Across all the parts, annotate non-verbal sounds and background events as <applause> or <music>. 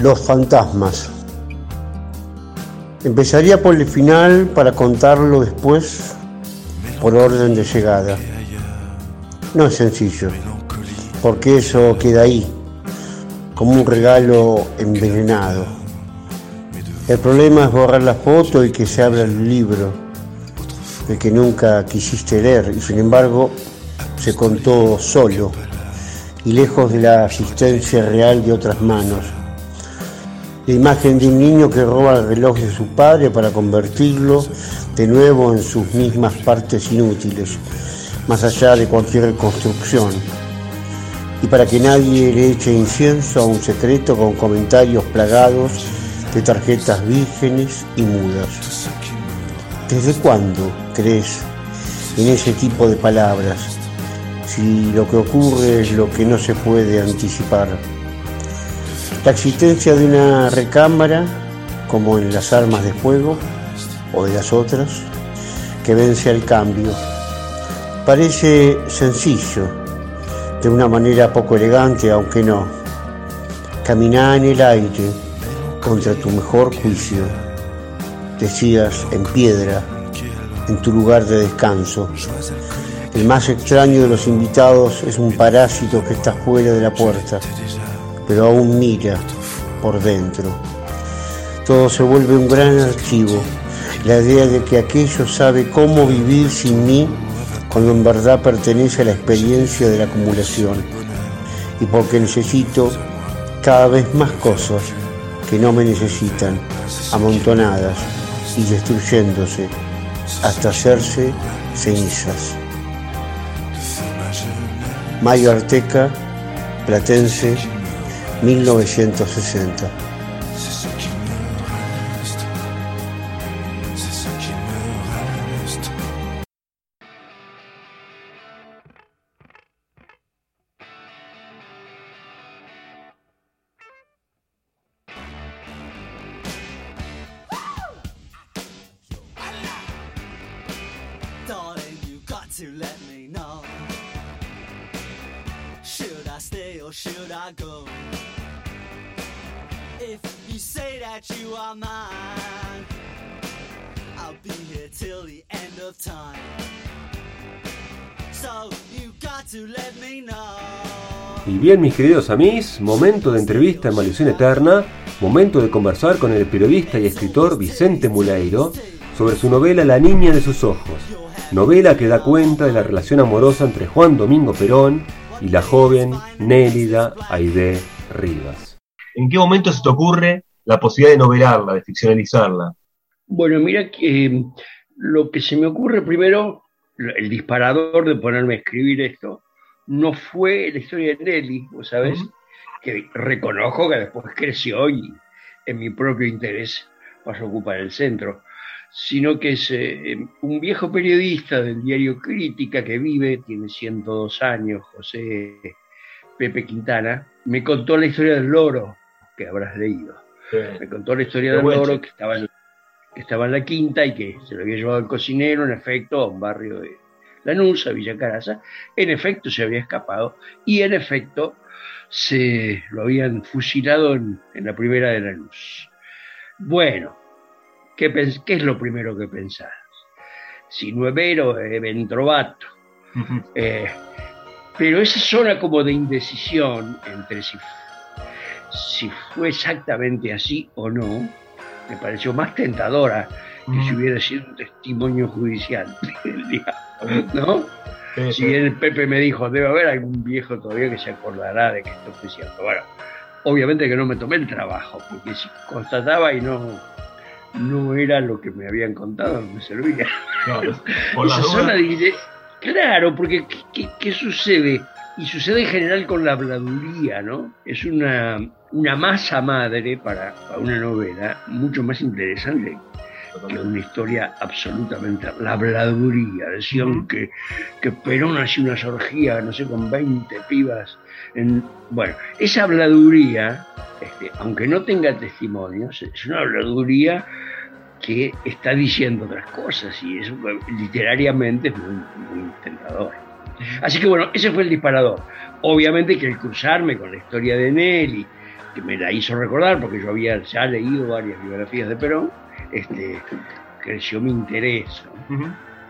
Los fantasmas. Empezaría por el final para contarlo después por orden de llegada. No es sencillo, porque eso queda ahí, como un regalo envenenado. El problema es borrar la foto y que se abra el libro, el que nunca quisiste leer y sin embargo se contó solo y lejos de la asistencia real de otras manos. La imagen de un niño que roba el reloj de su padre para convertirlo de nuevo en sus mismas partes inútiles, más allá de cualquier construcción. Y para que nadie le eche incienso a un secreto con comentarios plagados de tarjetas vírgenes y mudas. ¿Desde cuándo crees en ese tipo de palabras? Si lo que ocurre es lo que no se puede anticipar. La existencia de una recámara, como en las armas de fuego o de las otras, que vence al cambio. Parece sencillo, de una manera poco elegante, aunque no. Caminar en el aire contra tu mejor juicio, decías en piedra, en tu lugar de descanso. El más extraño de los invitados es un parásito que está fuera de la puerta, pero aún mira por dentro. Todo se vuelve un gran archivo, la idea de que aquello sabe cómo vivir sin mí cuando en verdad pertenece a la experiencia de la acumulación y porque necesito cada vez más cosas que no me necesitan, amontonadas y destruyéndose hasta hacerse cenizas. Mayo Arteca, Platense, 1960. Y bien, mis queridos amigos, momento de entrevista en Maldición Eterna, momento de conversar con el periodista y escritor Vicente Muleiro sobre su novela La niña de sus ojos, novela que da cuenta de la relación amorosa entre Juan Domingo Perón y la joven Nélida Aide Rivas. ¿En qué momento se te ocurre la posibilidad de novelarla, de ficcionalizarla? Bueno, mira que eh, lo que se me ocurre primero, el disparador de ponerme a escribir esto, no fue la historia de Nelly, ¿vos sabés? Que reconozco que después creció y en mi propio interés pasó a ocupar el centro, sino que es eh, un viejo periodista del diario Crítica que vive, tiene 102 años, José Pepe Quintana, me contó la historia del loro que habrás leído. Me contó la historia del loro que estaba, en, que estaba en la quinta y que se lo había llevado el cocinero, en efecto, a un barrio de Lanús, a Villa Caraza. En efecto, se había escapado y en efecto se lo habían fusilado en, la primera de Lanús. Bueno, ¿qué, ¿qué, es lo primero que pensás? Si no es vero, es ventrovato. Eh, pero esa zona como de indecisión entre si si fue exactamente así o no, me pareció más tentadora que si mm. hubiera sido un testimonio judicial. <laughs> ¿No? si el Pepe me dijo, debe haber algún viejo todavía que se acordará de que esto fue cierto. Bueno, obviamente que no me tomé el trabajo, porque si constataba y no, no era lo que me habían contado, no me servía. <laughs> Esa zona dice, claro, porque ¿qué, sucede? Y sucede en general con la habladuría, ¿no? Es una, una masa madre para, una novela mucho más interesante que una historia absolutamente la habladuría. Decían que, que Perón hacía una sorgía no sé con 20 pibas en, bueno esa habladuría este, aunque no tenga testimonios es una habladuría que está diciendo otras cosas y es literariamente es muy, muy tentador así que bueno ese fue el disparador. Obviamente que el cruzarme con la historia de Nelly que me la hizo recordar, porque yo había ya leído varias biografías de Perón, este, creció mi interés.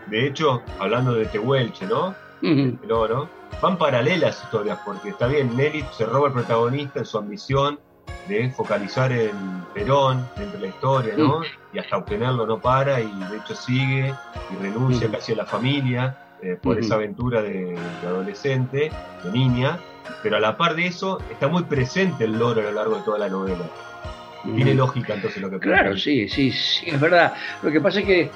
De hecho, hablando de Tehuelche, ¿no? El oro, van paralelas historias, porque está bien, Nelly se roba el protagonista en su ambición de focalizar en Perón dentro de la historia, ¿no? Y hasta obtenerlo no para y de hecho sigue y renuncia casi a la familia eh, por esa aventura de, adolescente, de niña, pero a la par de eso está muy presente el loro a lo largo de toda la novela. Tiene lógica entonces lo que Claro, sí, sí, sí, es verdad. Lo que pasa es que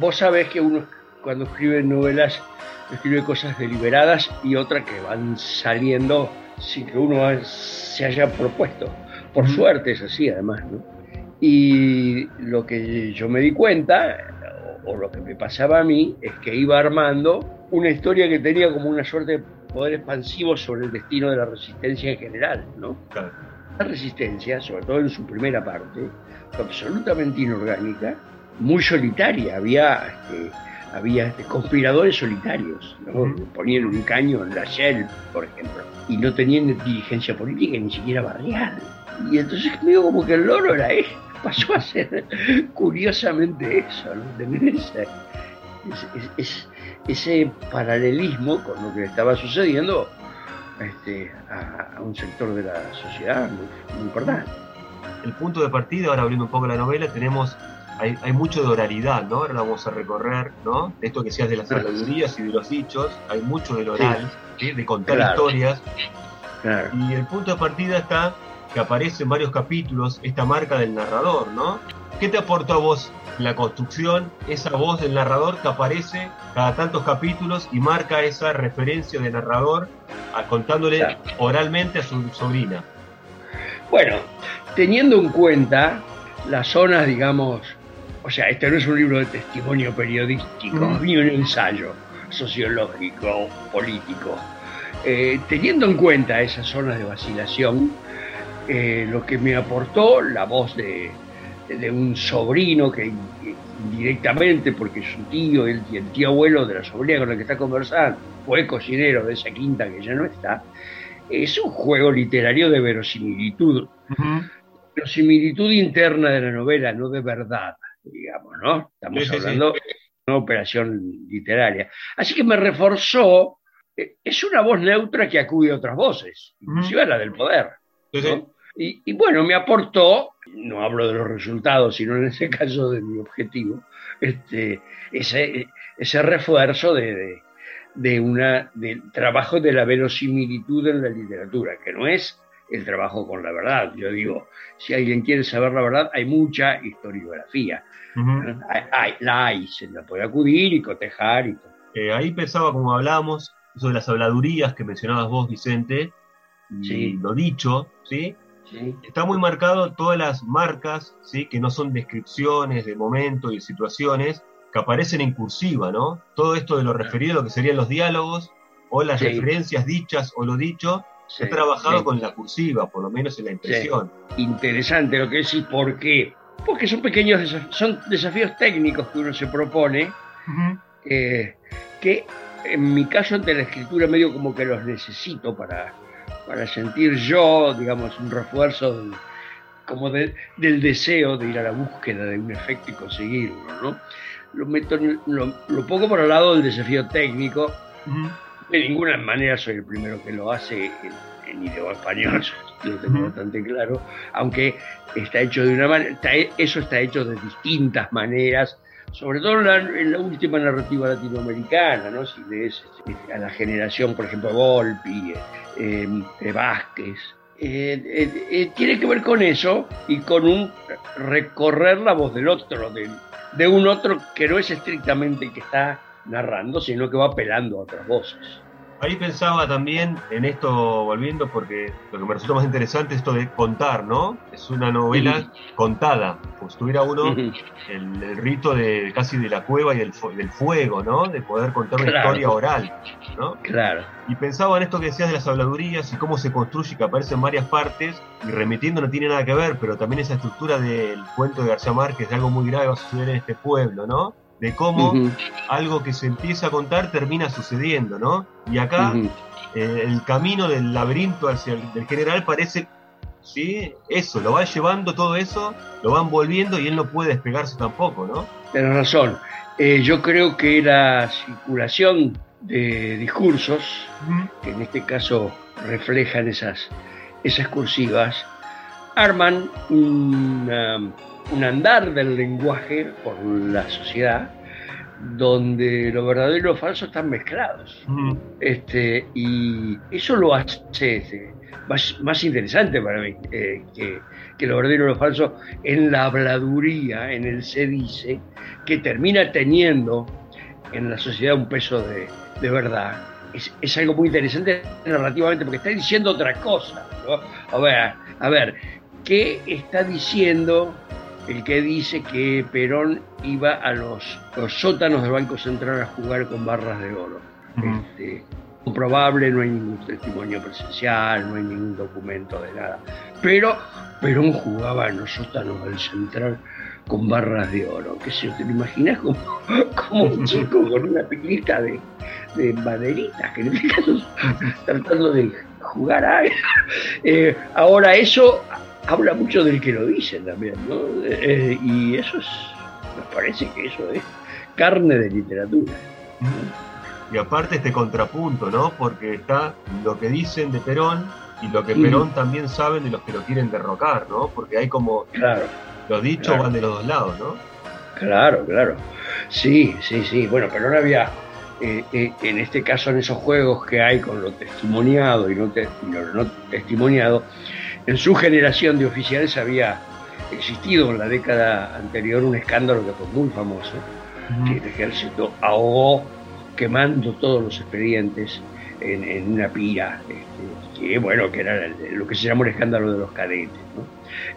vos sabés que uno cuando escribe novelas escribe cosas deliberadas y otras que van saliendo sin que uno se haya propuesto. Por suerte es así, además. ¿no? Y lo que yo me di cuenta, o, lo que me pasaba a mí, es que iba armando una historia que tenía como una suerte de poder expansivo sobre el destino de la resistencia en general. ¿no? La resistencia, sobre todo en su primera parte, fue absolutamente inorgánica, muy solitaria. Había. Este, había este, conspiradores solitarios, ¿no? ponían un caño en la Shell, por ejemplo, y no tenían dirigencia política ni siquiera barrial. Y entonces medio como que el loro era él, pasó a ser curiosamente eso, ¿no? tener ese, ese, paralelismo con lo que le estaba sucediendo este, a, un sector de la sociedad muy, muy importante. El punto de partida, ahora abriendo un poco la novela, tenemos hay, mucho de oralidad, ¿no? Ahora vamos a recorrer, ¿no? Esto que seas de las sabidurías y de los dichos, hay mucho del oral, de contar historias. Y el punto de partida está que aparece en varios capítulos esta marca del narrador, ¿no? ¿Qué te aportó a vos la construcción, esa voz del narrador que aparece cada tantos capítulos y marca esa referencia de narrador contándole oralmente a su sobrina? Bueno, teniendo en cuenta las zonas, digamos, o sea, este no es un libro de testimonio periodístico, mm. ni un ensayo sociológico, político. Eh, teniendo en cuenta esas zonas de vacilación, eh, lo que me aportó la voz de, un sobrino que indirectamente, porque su tío el, tío abuelo de la sobrina con la que está conversando fue cocinero de esa quinta que ya no está, es un juego literario de verosimilitud. Verosimilitud interna de la novela, no de verdad digamos, ¿no? Estamos hablando de una operación literaria. Así que me reforzó, eh, es una voz neutra que acude a otras voces, inclusive a la del poder. Y, bueno, me aportó, no hablo de los resultados, sino en ese caso de mi objetivo, este, ese, ese refuerzo de, de, una, del trabajo de la verosimilitud en la literatura, que no es el trabajo con la verdad. Yo digo, si alguien quiere saber la verdad, hay mucha historiografía. hay, la hay, se la puede acudir y cotejar. Y eh, ahí pensaba, como hablábamos, de las habladurías que mencionabas vos, Vicente, y lo dicho, ¿sí? Está muy marcado todas las marcas, ¿sí? Que no son descripciones de momentos y situaciones, que aparecen en cursiva, ¿no? Todo esto de lo referido lo que serían los diálogos, o las referencias dichas o lo dicho, He trabajado con la cursiva, por lo menos en la impresión. Interesante lo que decís, ¿por qué? Porque son pequeños son desafíos técnicos que uno se propone, eh, que en mi caso ante la escritura medio como que los necesito para, para sentir yo, digamos, un refuerzo del, como del deseo de ir a la búsqueda de un efecto y conseguirlo, ¿no? Lo, meto, lo, lo pongo por el lado del desafío técnico, de ninguna manera soy el primero que lo hace en, idioma español, <laughs> lo tengo bastante claro, aunque está hecho de una manera, eso está hecho de distintas maneras, sobre todo en la, última narrativa latinoamericana, ¿no? Si lees este, a la generación, por ejemplo, Volpi, eh, de Vázquez, eh, eh, tiene que ver con eso y con un recorrer la voz del otro, de, de un otro que no es estrictamente el que está narrando, sino que va apelando a otras voces. Ahí pensaba también en esto, volviendo, porque lo que me resulta más interesante es esto de contar, ¿no? Es una novela contada, pues tuviera uno el, rito de casi de la cueva y del, del fuego, ¿no? De poder contar una historia oral, ¿no? Claro. Y pensaba en esto que decías de las habladurías y cómo se construye, que aparece en varias partes, y remitiendo no tiene nada que ver, pero también esa estructura del cuento de García Márquez de algo muy grave va a suceder en este pueblo, ¿no? De cómo algo que se empieza a contar termina sucediendo, ¿no? Y acá eh, el camino del laberinto hacia el del general parece ¿sí? Eso, lo va llevando todo eso, lo van volviendo y él no puede despegarse tampoco, ¿no? Tienes razón. Eh, yo creo que la circulación de discursos, que en este caso reflejan esas, esas cursivas, arman un, un andar del lenguaje por la sociedad donde lo verdadero y lo falso están mezclados. este, y eso lo hace este, más, interesante para mí eh, que, que, lo verdadero y lo falso en la habladuría, en el se dice, que termina teniendo en la sociedad un peso de, de verdad. Es, es, algo muy interesante narrativamente porque está diciendo otra cosa. A ver, a ver, ¿qué está diciendo el que dice que Perón iba a los, sótanos del Banco Central a jugar con barras de oro. Este, comprobable, no hay ningún testimonio presencial, no hay ningún documento de nada. Pero Perón jugaba en los sótanos del Central con barras de oro. ¿Qué sé ¿Te lo imaginas como, <laughs> como un chico con una pilita de, de maderitas, que este caso tratando de jugar a <laughs> eh, ahora eso habla mucho del que lo dice también, ¿no? Eh, y eso es, me parece que eso es carne de literatura. Y aparte este contrapunto, ¿no? Porque está lo que dicen de Perón y lo que Perón también saben de los que lo quieren derrocar, ¿no? Porque hay como... Claro. Los dichos van de los dos lados, ¿no? Claro, claro. Sí, sí, sí. Bueno, Perón había, eh, eh, en este caso, en esos juegos que hay con lo testimoniado y no, lo no testimoniado, en su generación de oficiales había existido en la década anterior un escándalo que fue muy famoso, que el ejército ahogó quemando todos los expedientes en, una pira, este, que bueno, que era lo que se llamó el escándalo de los cadetes.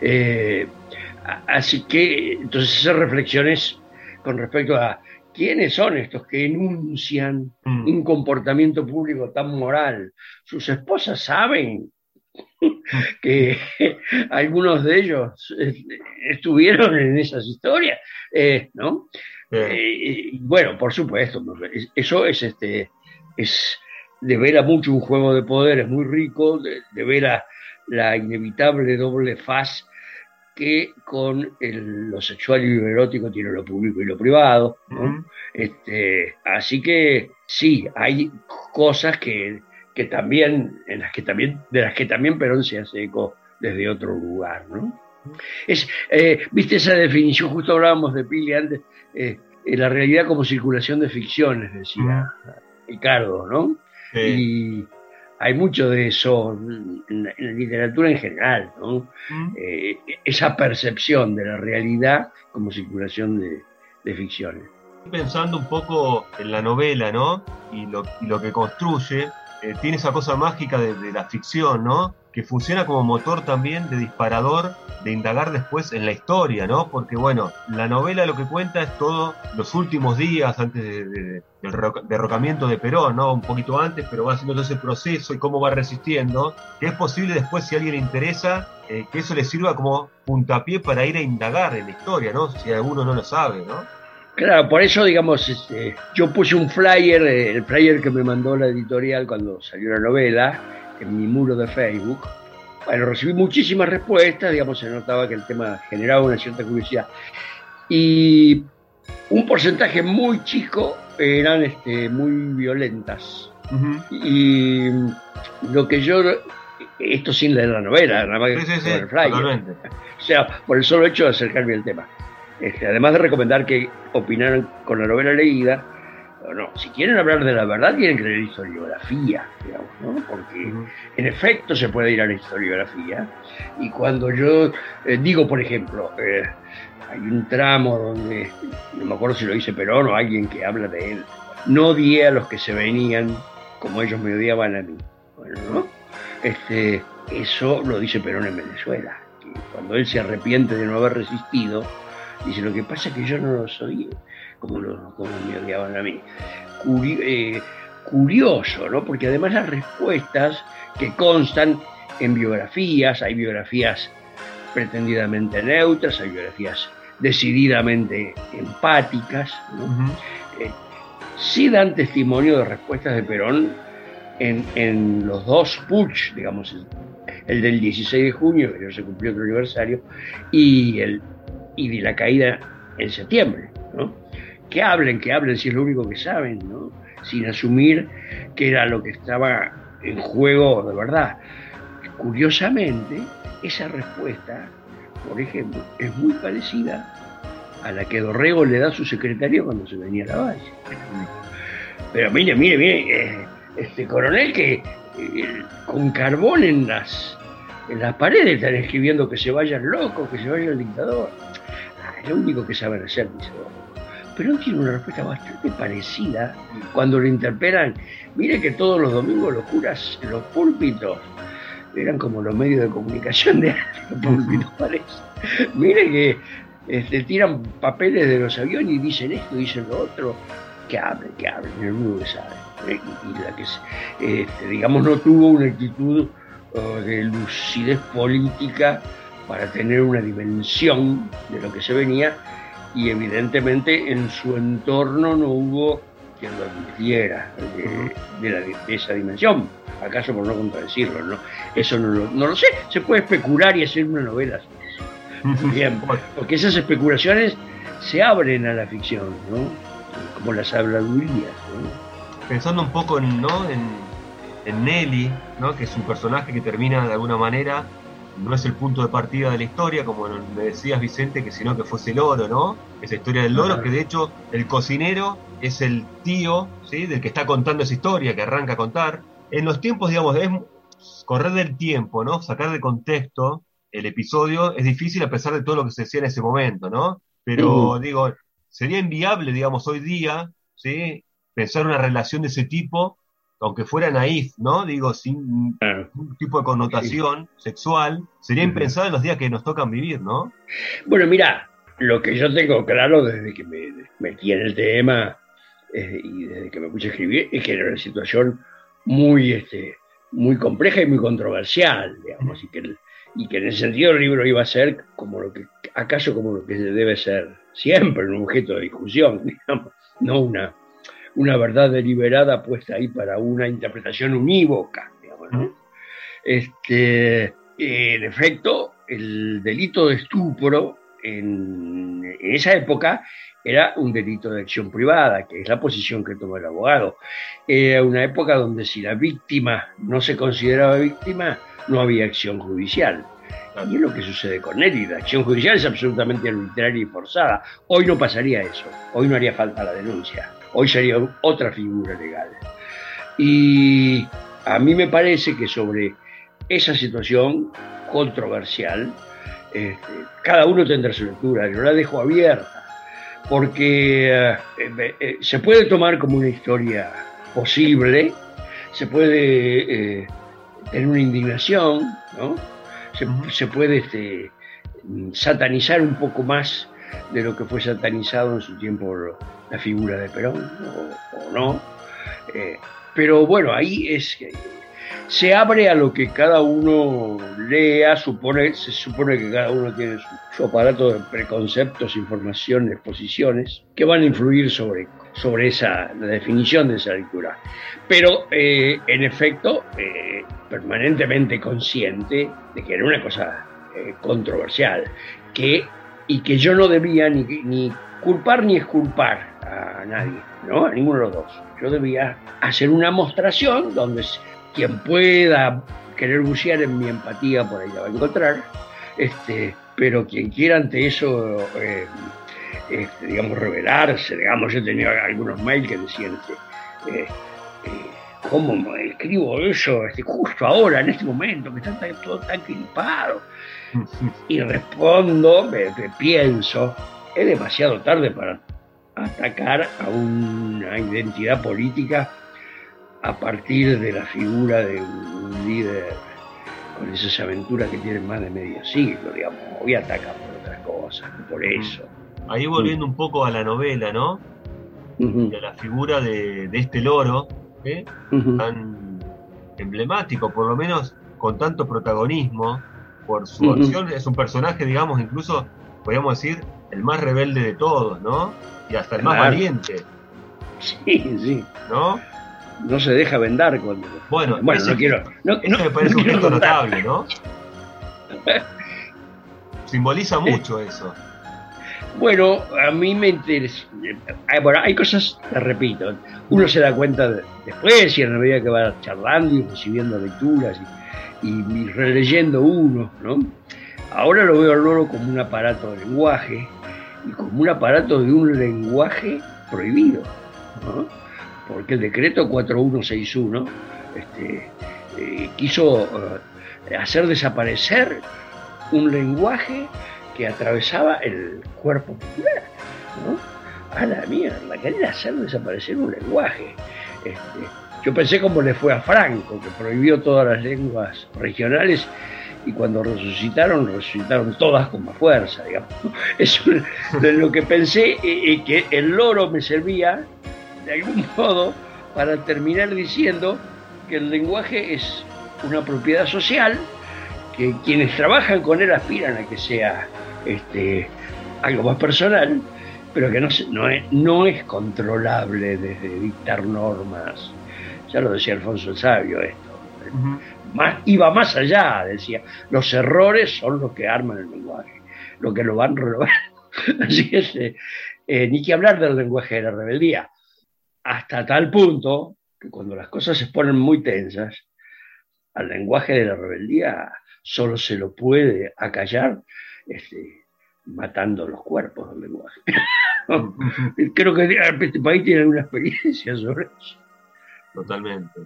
Eh, así que, entonces esas reflexiones con respecto a quiénes son estos que enuncian mm. un comportamiento público tan moral, sus esposas saben <laughs> que <laughs> algunos de ellos eh, estuvieron en esas historias, eh, ¿no? Eh, bueno, por supuesto, eso es este es de ver a mucho un juego de poderes muy rico, de, ver a la inevitable doble faz que con lo sexual y lo erótico tiene lo público y lo privado. este, así que sí, hay cosas que que también, en las que también, de las que también Perón se hace eco desde otro lugar, ¿no? Es, eh, Viste esa definición, justo hablábamos de Pili antes, eh, la realidad como circulación de ficciones, decía Ricardo, ¿no? Y hay mucho de eso en la, literatura en general, ¿no? Eh, esa percepción de la realidad como circulación de, de ficciones. Pensando un poco en la novela, ¿no? Y lo, y lo que construye, eh, tiene esa cosa mágica de, la ficción, ¿no? Que funciona como motor también de disparador de indagar después en la historia, ¿no? Porque, bueno, la novela lo que cuenta es todo los últimos días antes del derrocamiento de Perón, ¿no? Un poquito antes, pero va haciendo todo ese proceso y cómo va resistiendo, es posible después, si a alguien le interesa, eh, que eso le sirva como puntapié para ir a indagar en la historia, ¿no? Si alguno no lo sabe, ¿no? Claro, por eso, digamos, este, yo puse un flyer, eh, el flyer que me mandó la editorial cuando salió la novela, en mi muro de Facebook. Bueno, recibí muchísimas respuestas, digamos, se notaba que el tema generaba una cierta curiosidad. Y un porcentaje muy chico eran este, muy violentas. Y lo que yo, esto sin leer la novela, nada más que el flyer. <laughs> O sea, por el solo hecho de acercarme al tema. Este, además de recomendar que opinaran con la novela leída, no, si quieren hablar de la verdad tienen que leer historiografía, digamos, ¿no? Porque en efecto se puede ir a la historiografía. Y cuando yo eh, digo, por ejemplo, eh, hay un tramo donde, no me acuerdo si lo dice Perón o alguien que habla de él, no odié a los que se venían como ellos me odiaban a mí. Bueno, ¿no? Este, eso lo dice Perón en Venezuela, que cuando él se arrepiente de no haber resistido, Dice, lo que pasa es que yo no lo soy como, como me odiaban a mí. Eh, curioso, ¿no? Porque además las respuestas que constan en biografías, hay biografías pretendidamente neutras, hay biografías decididamente empáticas, ¿no? Eh, sí dan testimonio de respuestas de Perón en, en los dos puch, digamos, el del 16 de junio, que ya se cumplió otro aniversario, y, el, y de la caída en septiembre, ¿no? Que hablen, que hablen si es lo único que saben, ¿no? Sin asumir que era lo que estaba en juego de verdad. Curiosamente, esa respuesta, por ejemplo, es muy parecida a la que Dorrego le da a su secretario cuando se venía a la valle. Pero mire, mire, mire, eh, este coronel que eh, con carbón en las, en las paredes están escribiendo que se vayan locos, que se vaya el dictador. Es lo único que saben hacer, dice Pero él tiene una respuesta bastante parecida cuando lo interpelan. Mire que todos los domingos los curas en los púlpitos eran como los medios de comunicación de <laughs> los púlpitos, parece. Mire que este, tiran papeles de los aviones y dicen esto, dicen lo otro. Que hablen, que hablen, el único que sabe. Eh, y la que, este, digamos, no tuvo una actitud uh, de lucidez política para tener una dimensión de lo que se venía y evidentemente en su entorno no hubo quien lo advirtiera de, esa dimensión. ¿Acaso por no contradecirlo? ¿no? Eso no lo, no lo sé. Se puede especular y hacer una novela. Bien, porque esas especulaciones se abren a la ficción, ¿no? Como las habladurías, ¿no? pensando un poco en, ¿no? en, Nelly, ¿no? que es un personaje que termina de alguna manera, no es el punto de partida de la historia, como me decías Vicente, que sino que fuese el oro, ¿no? Esa historia del loro, que de hecho el cocinero es el tío, ¿sí? Del que está contando esa historia, que arranca a contar. En los tiempos, digamos, es correr del tiempo, ¿no? Sacar de contexto el episodio es difícil a pesar de todo lo que se decía en ese momento, ¿no? Pero digo, sería inviable, digamos, hoy día, ¿sí? pensar una relación de ese tipo, aunque fuera naif, ¿no? Digo, sin un tipo de connotación sexual, sería impensado en los días que nos tocan vivir, ¿no? Bueno, mira, lo que yo tengo claro desde que me metí en el tema eh, y desde que me puse a escribir es que era una situación muy, este, muy compleja y muy controversial, digamos, y que, y que en ese sentido el libro iba a ser como lo que, acaso como lo que debe ser siempre, un objeto de discusión, <laughs> digamos, no una una verdad deliberada puesta ahí para una interpretación unívoca. Digamos, este, en efecto, el delito de estupro en, esa época era un delito de acción privada, que es la posición que toma el abogado. Era una época donde si la víctima no se consideraba víctima, no había acción judicial. Y es lo que sucede con él, la acción judicial es absolutamente arbitraria y forzada. Hoy no pasaría eso, hoy no haría falta la denuncia hoy sería otra figura legal. Y a mí me parece que sobre esa situación controversial, este, cada uno tendrá su lectura, yo la dejo abierta, porque eh, eh, se puede tomar como una historia posible, se puede eh, tener una indignación, se, puede este, satanizar un poco más de lo que fue satanizado en su tiempo la figura de Perón o, no. Eh, pero bueno, ahí es se abre a lo que cada uno lea, supone, se supone que cada uno tiene su, aparato de preconceptos, informaciones, posiciones, que van a influir sobre, sobre esa, la definición de esa lectura. Pero eh, en efecto, eh, permanentemente consciente de que era una cosa controversial, que, y que yo no debía ni, culpar ni exculpar a nadie, ¿no? A ninguno de los dos. Yo debía hacer una mostración donde quien pueda querer bucear en mi empatía por ahí la va a encontrar, este, pero quien quiera ante eso, eh, este, digamos, revelarse, digamos, yo tenía algunos mails que decían, este, eh, eh, ¿cómo escribo eso este, justo ahora, en este momento, que está todo tan gripado? Y respondo, me pienso, es demasiado tarde para atacar a una identidad política a partir de la figura de un líder con esas aventuras que tienen más de medio siglo, digamos. Hoy ataca por otras cosas, por eso. Ahí volviendo un poco a la novela, ¿no? Y a la figura de, este loro, ¿eh? tan emblemático, por lo menos con tanto protagonismo, por su acción, es un personaje, digamos, incluso, podríamos decir, el más rebelde de todos, ¿no? y hasta el más valiente. Sí, sí. ¿No? no se deja vendar cuando. Bueno, bueno no quiero. No, me parece un gesto notable, ¿no? Simboliza mucho eso. Bueno, a mí me interesa. Eh, bueno, hay cosas, te repito, uno se da cuenta después y en la medida que va charlando y recibiendo lecturas y, y, releyendo uno, ¿no? Ahora lo veo al loro como un aparato de lenguaje y como un aparato de un lenguaje prohibido, ¿no? Porque el decreto 4161 este, eh, quiso eh, hacer desaparecer un lenguaje que atravesaba el cuerpo popular. ¿no? A la mierda, quería hacer desaparecer un lenguaje. Este, yo pensé como le fue a Franco, que prohibió todas las lenguas regionales y cuando resucitaron, resucitaron todas con más fuerza, digamos. <laughs> Es lo que pensé, eh, eh, que el loro me servía, de algún <laughs> modo, para terminar diciendo que el lenguaje es una propiedad social, que quienes trabajan con él aspiran a que sea este, algo más personal, pero que no es controlable desde dictar normas. Ya lo decía Alfonso el Sabio esto. más, iba más allá, decía, los errores son los que arman el lenguaje, lo que lo van robando. <laughs> Así que eh, eh, ni que hablar del lenguaje de la rebeldía, hasta tal punto que cuando las cosas se ponen muy tensas, al lenguaje de la rebeldía solo se lo puede acallar este, matando los cuerpos del lenguaje. <laughs> Creo que este país tiene una experiencia sobre eso. Totalmente.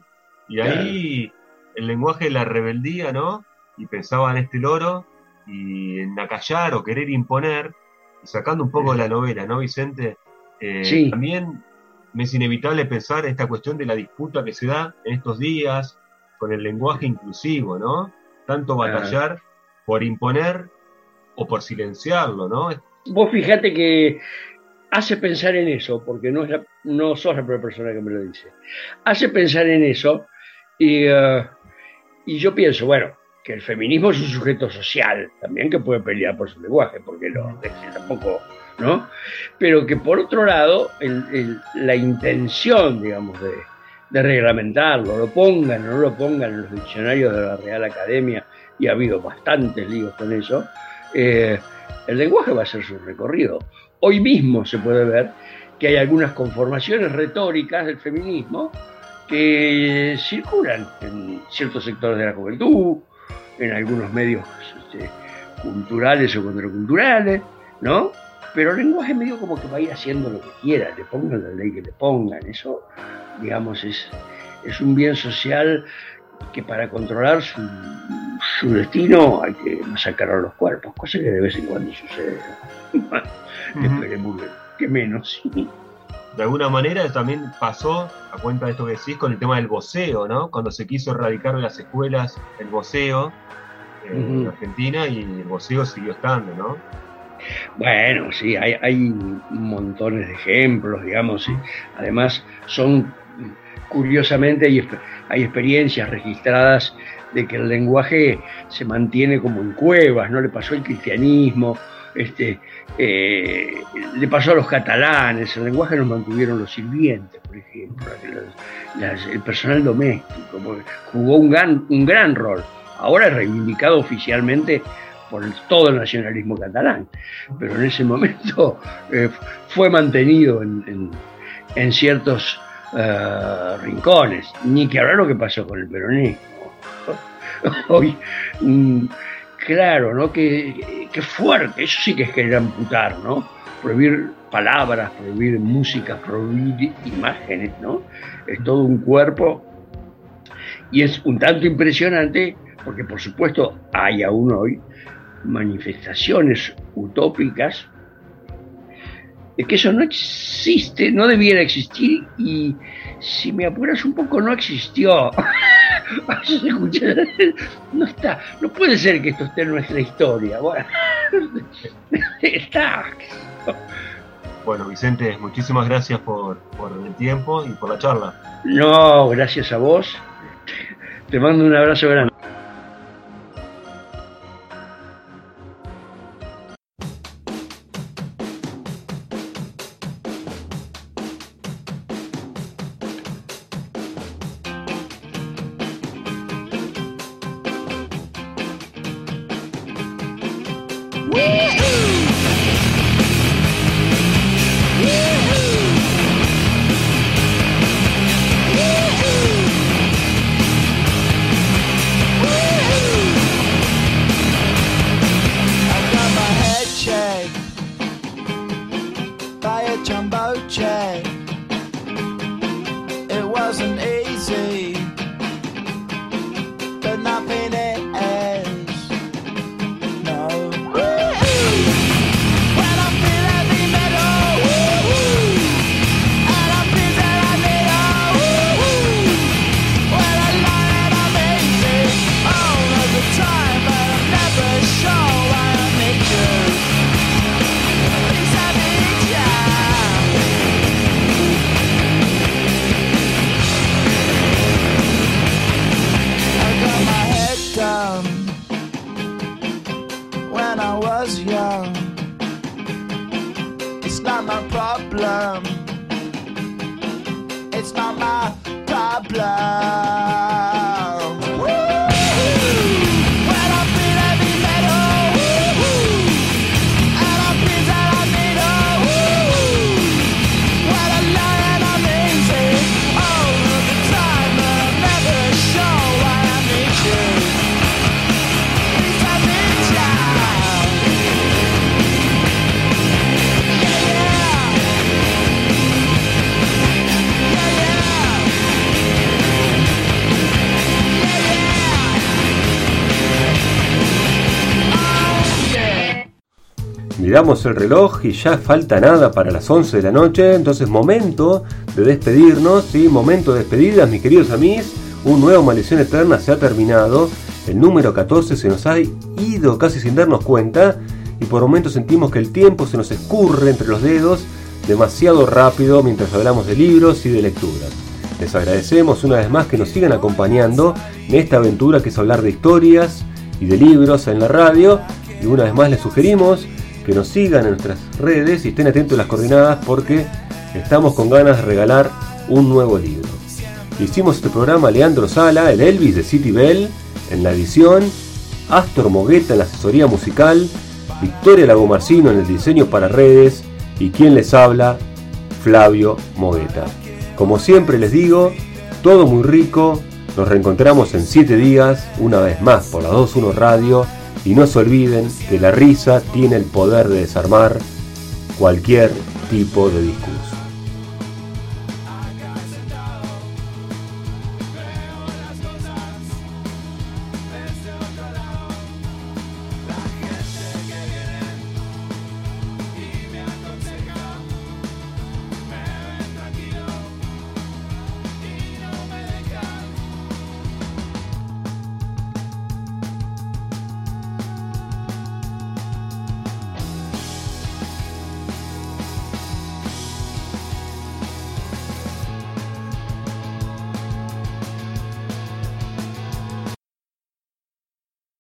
Y ahí el lenguaje de la rebeldía, ¿no? Y pensaba en este loro y en acallar o querer imponer, y sacando un poco de la novela, ¿no, Vicente? Eh, sí. También me es inevitable pensar esta cuestión de la disputa que se da en estos días con el lenguaje inclusivo, ¿no? Tanto batallar por imponer o por silenciarlo, ¿no? Vos fíjate que hace pensar en eso, porque no, es no sos la primera persona que me lo dice. Hace pensar en eso y, uh, y yo pienso, bueno, que el feminismo es un sujeto social también que puede pelear por su lenguaje, porque no, tampoco, ¿no? Pero que por otro lado, el, el, la intención, digamos, de, de, reglamentarlo, lo pongan o no lo pongan en los diccionarios de la Real Academia, y ha habido bastantes líos con eso, eh, el lenguaje va a ser su recorrido. Hoy mismo se puede ver que hay algunas conformaciones retóricas del feminismo que circulan en ciertos sectores de la juventud, en algunos medios este, culturales o contraculturales, ¿no? Pero el lenguaje medio como que va a ir haciendo lo que quiera, le pongan la ley que le pongan, eso, digamos, es, es un bien social que para controlar su, su destino hay que masacrar a los cuerpos, cosa que de vez en cuando sucede. Esperemos <laughs> que menos. De alguna manera también pasó, a cuenta de esto que decís, con el tema del voceo, ¿no? Cuando se quiso erradicar de las escuelas el voceo eh, en Argentina y el voceo siguió estando, ¿no? Bueno, sí, hay, hay montones de ejemplos, digamos, y además son, curiosamente, hay, experiencias registradas de que el lenguaje se mantiene como en cuevas, ¿no? Le pasó al cristianismo, este, eh, le pasó a los catalanes, el lenguaje lo mantuvieron los sirvientes, por ejemplo, el personal doméstico, jugó un gran, un gran rol. Ahora es reivindicado oficialmente por todo el nacionalismo catalán, pero en ese momento eh, fue mantenido en, en, ciertos uh, rincones, ni que hablar lo que pasó con el peronismo. <laughs> Mm, claro, ¿no? Qué, fuerte, eso sí que es querer amputar, ¿no? Prohibir palabras, prohibir música, prohibir imágenes, ¿no? Es todo un cuerpo y es un tanto impresionante porque por supuesto hay aún hoy manifestaciones utópicas de que eso no existe, no debiera existir y si me apuras un poco no existió. <laughs> no está, no puede ser que esto esté en nuestra historia. Bueno, <laughs> está. Bueno, Vicente, muchísimas gracias por, por el tiempo y por la charla. No, gracias a vos. Te mando un abrazo grande. Miramos el reloj y ya falta nada para las 11 de la noche, entonces momento de despedirnos, ¿sí? momento de despedidas, mis queridos amigos. Un nuevo Maldición Eterna se ha terminado, el número 14 se nos ha ido casi sin darnos cuenta y por momentos sentimos que el tiempo se nos escurre entre los dedos demasiado rápido mientras hablamos de libros y de lecturas. Les agradecemos una vez más que nos sigan acompañando en esta aventura que es hablar de historias y de libros en la radio y una vez más les sugerimos que nos sigan en nuestras redes y estén atentos a las coordenadas porque estamos con ganas de regalar un nuevo libro. Hicimos este programa Leandro Sala, el Elvis de City Bell, en la edición, Astor Mogueta en la asesoría musical, Victoria Lagomarcino en el diseño para redes y quien les habla, Flavio Mogueta. Como siempre les digo, todo muy rico, nos reencontramos en 7 días, una vez más por la 21 Radio y no se olviden que la risa tiene el poder de desarmar cualquier tipo de discurso.